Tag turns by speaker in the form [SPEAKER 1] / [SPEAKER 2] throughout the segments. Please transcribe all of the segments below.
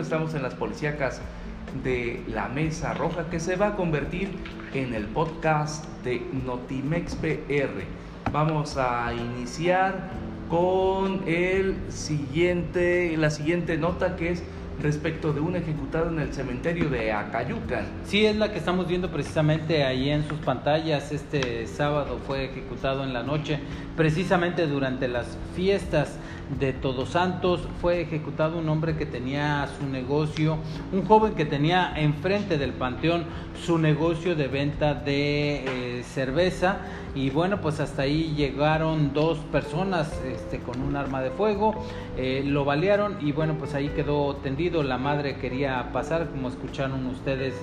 [SPEAKER 1] estamos en las policíacas de la Mesa Roja que se va a convertir en el podcast de Notimex PR. Vamos a iniciar con el siguiente, la siguiente nota que es respecto de un ejecutado en el cementerio de Acayucan.
[SPEAKER 2] Sí, es la que estamos viendo precisamente ahí en sus pantallas. Este sábado fue ejecutado en la noche, precisamente durante las fiestas de Todos Santos. Fue ejecutado un hombre que tenía su negocio, un joven que tenía enfrente del panteón su negocio de venta de eh, cerveza. Y bueno, pues hasta ahí llegaron dos personas este, con un arma de fuego, eh, lo balearon y bueno, pues ahí quedó tendido. La madre quería pasar, como escucharon ustedes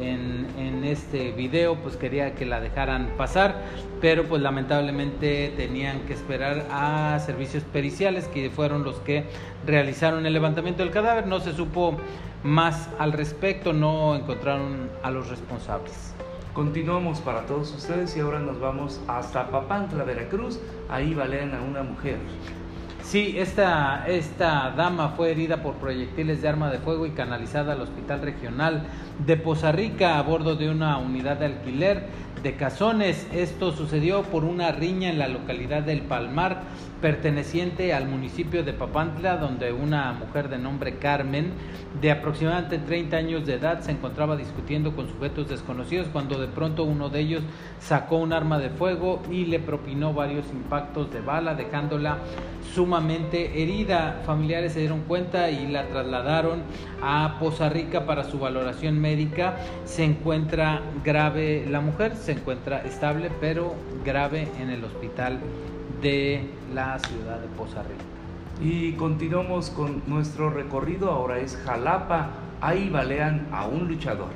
[SPEAKER 2] en, en, este video, pues quería que la dejaran pasar, pero pues lamentablemente tenían que esperar a servicios periciales que fueron los que realizaron el levantamiento del cadáver. No se supo más al respecto, no encontraron a los responsables.
[SPEAKER 1] Continuamos para todos ustedes y ahora nos vamos hasta Papantla, Veracruz. Ahí balean a una mujer.
[SPEAKER 2] Sí, esta, esta dama fue herida por proyectiles de arma de fuego y canalizada al Hospital Regional de Poza Rica a bordo de una unidad de alquiler de Cazones. Esto sucedió por una riña en la localidad del Palmar, perteneciente al municipio de Papantla, donde una mujer de nombre Carmen, de aproximadamente 30 años de edad, se encontraba discutiendo con sujetos desconocidos cuando de pronto uno de ellos sacó un arma de fuego y le propinó varios impactos de bala, dejándola sumamente herida. Familiares se dieron cuenta y la trasladaron a Poza Rica para su valoración médica. Se encuentra grave la mujer, se encuentra estable, pero grave en el hospital de la ciudad de Poza Rica.
[SPEAKER 1] Y continuamos con nuestro recorrido, ahora es Jalapa, ahí balean a un luchador.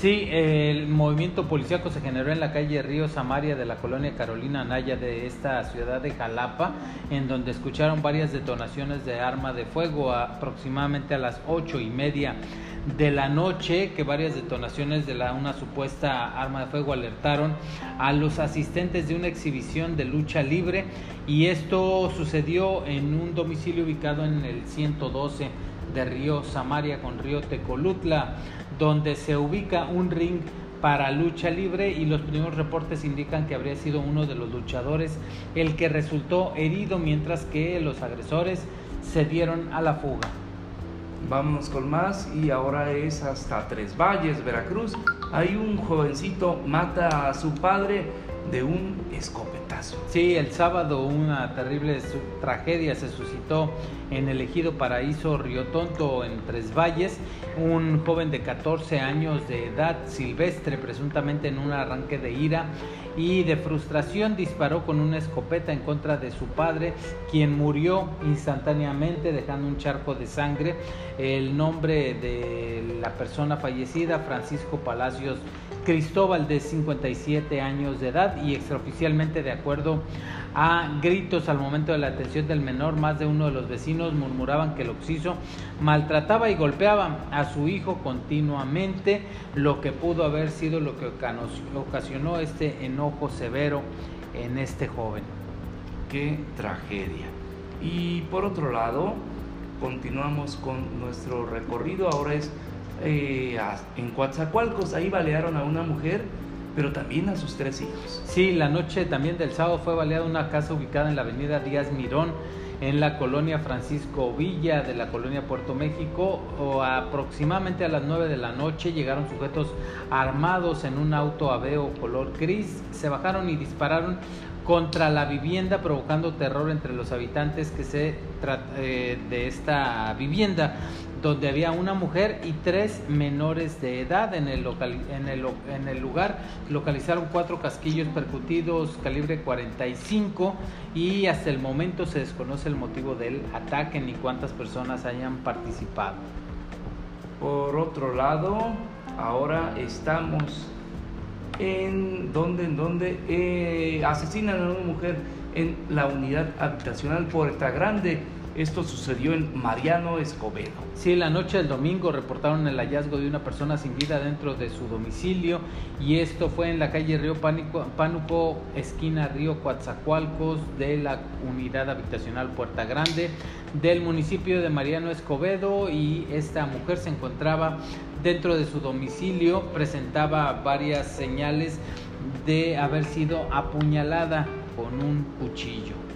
[SPEAKER 2] Sí, el movimiento policíaco se generó en la calle Río Samaria de la colonia Carolina Naya de esta ciudad de Jalapa, en donde escucharon varias detonaciones de arma de fuego aproximadamente a las ocho y media de la noche, que varias detonaciones de la, una supuesta arma de fuego alertaron a los asistentes de una exhibición de lucha libre y esto sucedió en un domicilio ubicado en el 112 de Río Samaria con Río Tecolutla donde se ubica un ring para lucha libre y los primeros reportes indican que habría sido uno de los luchadores el que resultó herido mientras que los agresores se dieron a la fuga.
[SPEAKER 1] Vámonos con más y ahora es hasta Tres Valles, Veracruz. Hay un jovencito mata a su padre de un
[SPEAKER 2] Sí, el sábado una terrible tragedia se suscitó en el ejido Paraíso Río Tonto en Tres Valles. Un joven de 14 años de edad, silvestre, presuntamente en un arranque de ira y de frustración, disparó con una escopeta en contra de su padre, quien murió instantáneamente dejando un charco de sangre. El nombre de la persona fallecida, Francisco Palacios Cristóbal, de 57 años de edad y extraoficialmente de acuerdo a gritos al momento de la atención del menor, más de uno de los vecinos murmuraban que el occiso maltrataba y golpeaba a su hijo continuamente, lo que pudo haber sido lo que ocasionó este enojo severo en este joven.
[SPEAKER 1] Qué tragedia. Y por otro lado, continuamos con nuestro recorrido, ahora es eh, en Coatzacoalcos, ahí balearon a una mujer pero también a sus tres hijos.
[SPEAKER 2] Sí, la noche también del sábado fue baleada una casa ubicada en la avenida Díaz Mirón, en la colonia Francisco Villa de la colonia Puerto México. O aproximadamente a las 9 de la noche llegaron sujetos armados en un auto aveo color gris, se bajaron y dispararon contra la vivienda provocando terror entre los habitantes que se eh, de esta vivienda donde había una mujer y tres menores de edad en el, el, en el lugar. Localizaron cuatro casquillos percutidos calibre 45 y hasta el momento se desconoce el motivo del ataque ni cuántas personas hayan participado.
[SPEAKER 1] Por otro lado, ahora estamos en donde, en donde eh, asesinan a una mujer en la unidad habitacional Puerta Grande Esto sucedió en Mariano Escobedo.
[SPEAKER 2] Sí, la noche del domingo reportaron el hallazgo de una persona sin vida dentro de su domicilio y esto fue en la calle Río Pánuco, esquina Río Coatzacoalcos de la unidad habitacional Puerta Grande del municipio de Mariano Escobedo y esta mujer se encontraba dentro de su domicilio, presentaba varias señales de haber sido apuñalada con un cuchillo.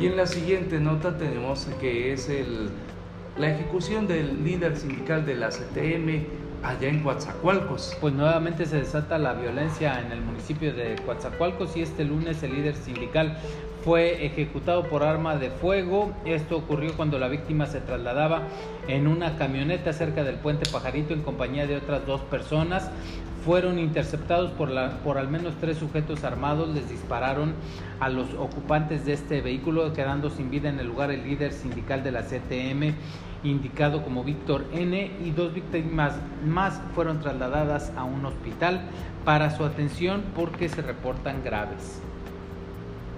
[SPEAKER 1] Y en la siguiente nota tenemos que es el, la ejecución del líder sindical de la CTM allá en Coatzacoalcos.
[SPEAKER 2] Pues nuevamente se desata la violencia en el municipio de Coatzacoalcos y este lunes el líder sindical fue ejecutado por arma de fuego. Esto ocurrió cuando la víctima se trasladaba en una camioneta cerca del puente Pajarito en compañía de otras dos personas fueron interceptados por, la, por al menos tres sujetos armados, les dispararon a los ocupantes de este vehículo, quedando sin vida en el lugar el líder sindical de la CTM, indicado como Víctor N, y dos víctimas más fueron trasladadas a un hospital para su atención porque se reportan graves.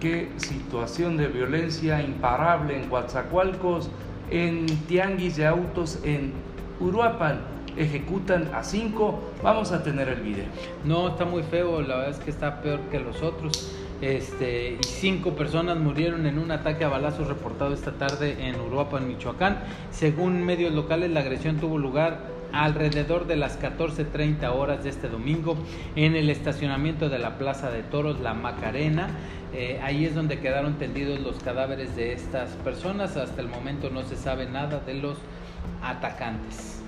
[SPEAKER 1] Qué situación de violencia imparable en Coatzacoalcos, en Tianguis de Autos en Uruapan ejecutan a cinco. Vamos a tener el video.
[SPEAKER 2] No, está muy feo, la verdad es que está peor que los otros. Este, cinco personas murieron en un ataque a balazos reportado esta tarde en Uruapan, Michoacán. Según medios locales, la agresión tuvo lugar alrededor de las 14.30 horas de este domingo en el estacionamiento de la Plaza de Toros, La Macarena. Eh, ahí es donde quedaron tendidos los cadáveres de estas personas. Hasta el momento no se sabe nada de los atacantes.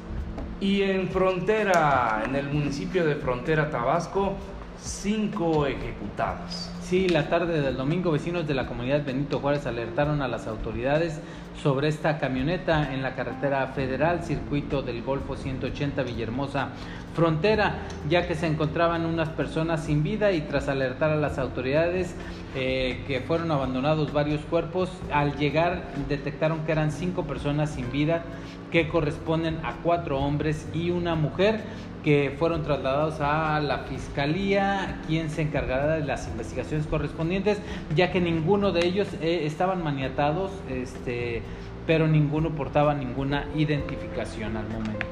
[SPEAKER 1] Y en Frontera, en el municipio de Frontera, Tabasco, cinco ejecutados.
[SPEAKER 2] Sí, la tarde del domingo vecinos de la comunidad Benito Juárez alertaron a las autoridades sobre esta camioneta en la carretera federal, circuito del Golfo 180 Villahermosa Frontera, ya que se encontraban unas personas sin vida y tras alertar a las autoridades eh, que fueron abandonados varios cuerpos, al llegar detectaron que eran cinco personas sin vida que corresponden a cuatro hombres y una mujer que fueron trasladados a la fiscalía, quien se encargará de las investigaciones correspondientes, ya que ninguno de ellos eh, estaban maniatados, este, pero ninguno portaba ninguna identificación al momento.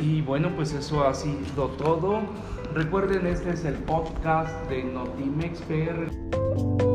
[SPEAKER 1] Y bueno, pues eso ha sido todo. Recuerden, este es el podcast de Notimex PR.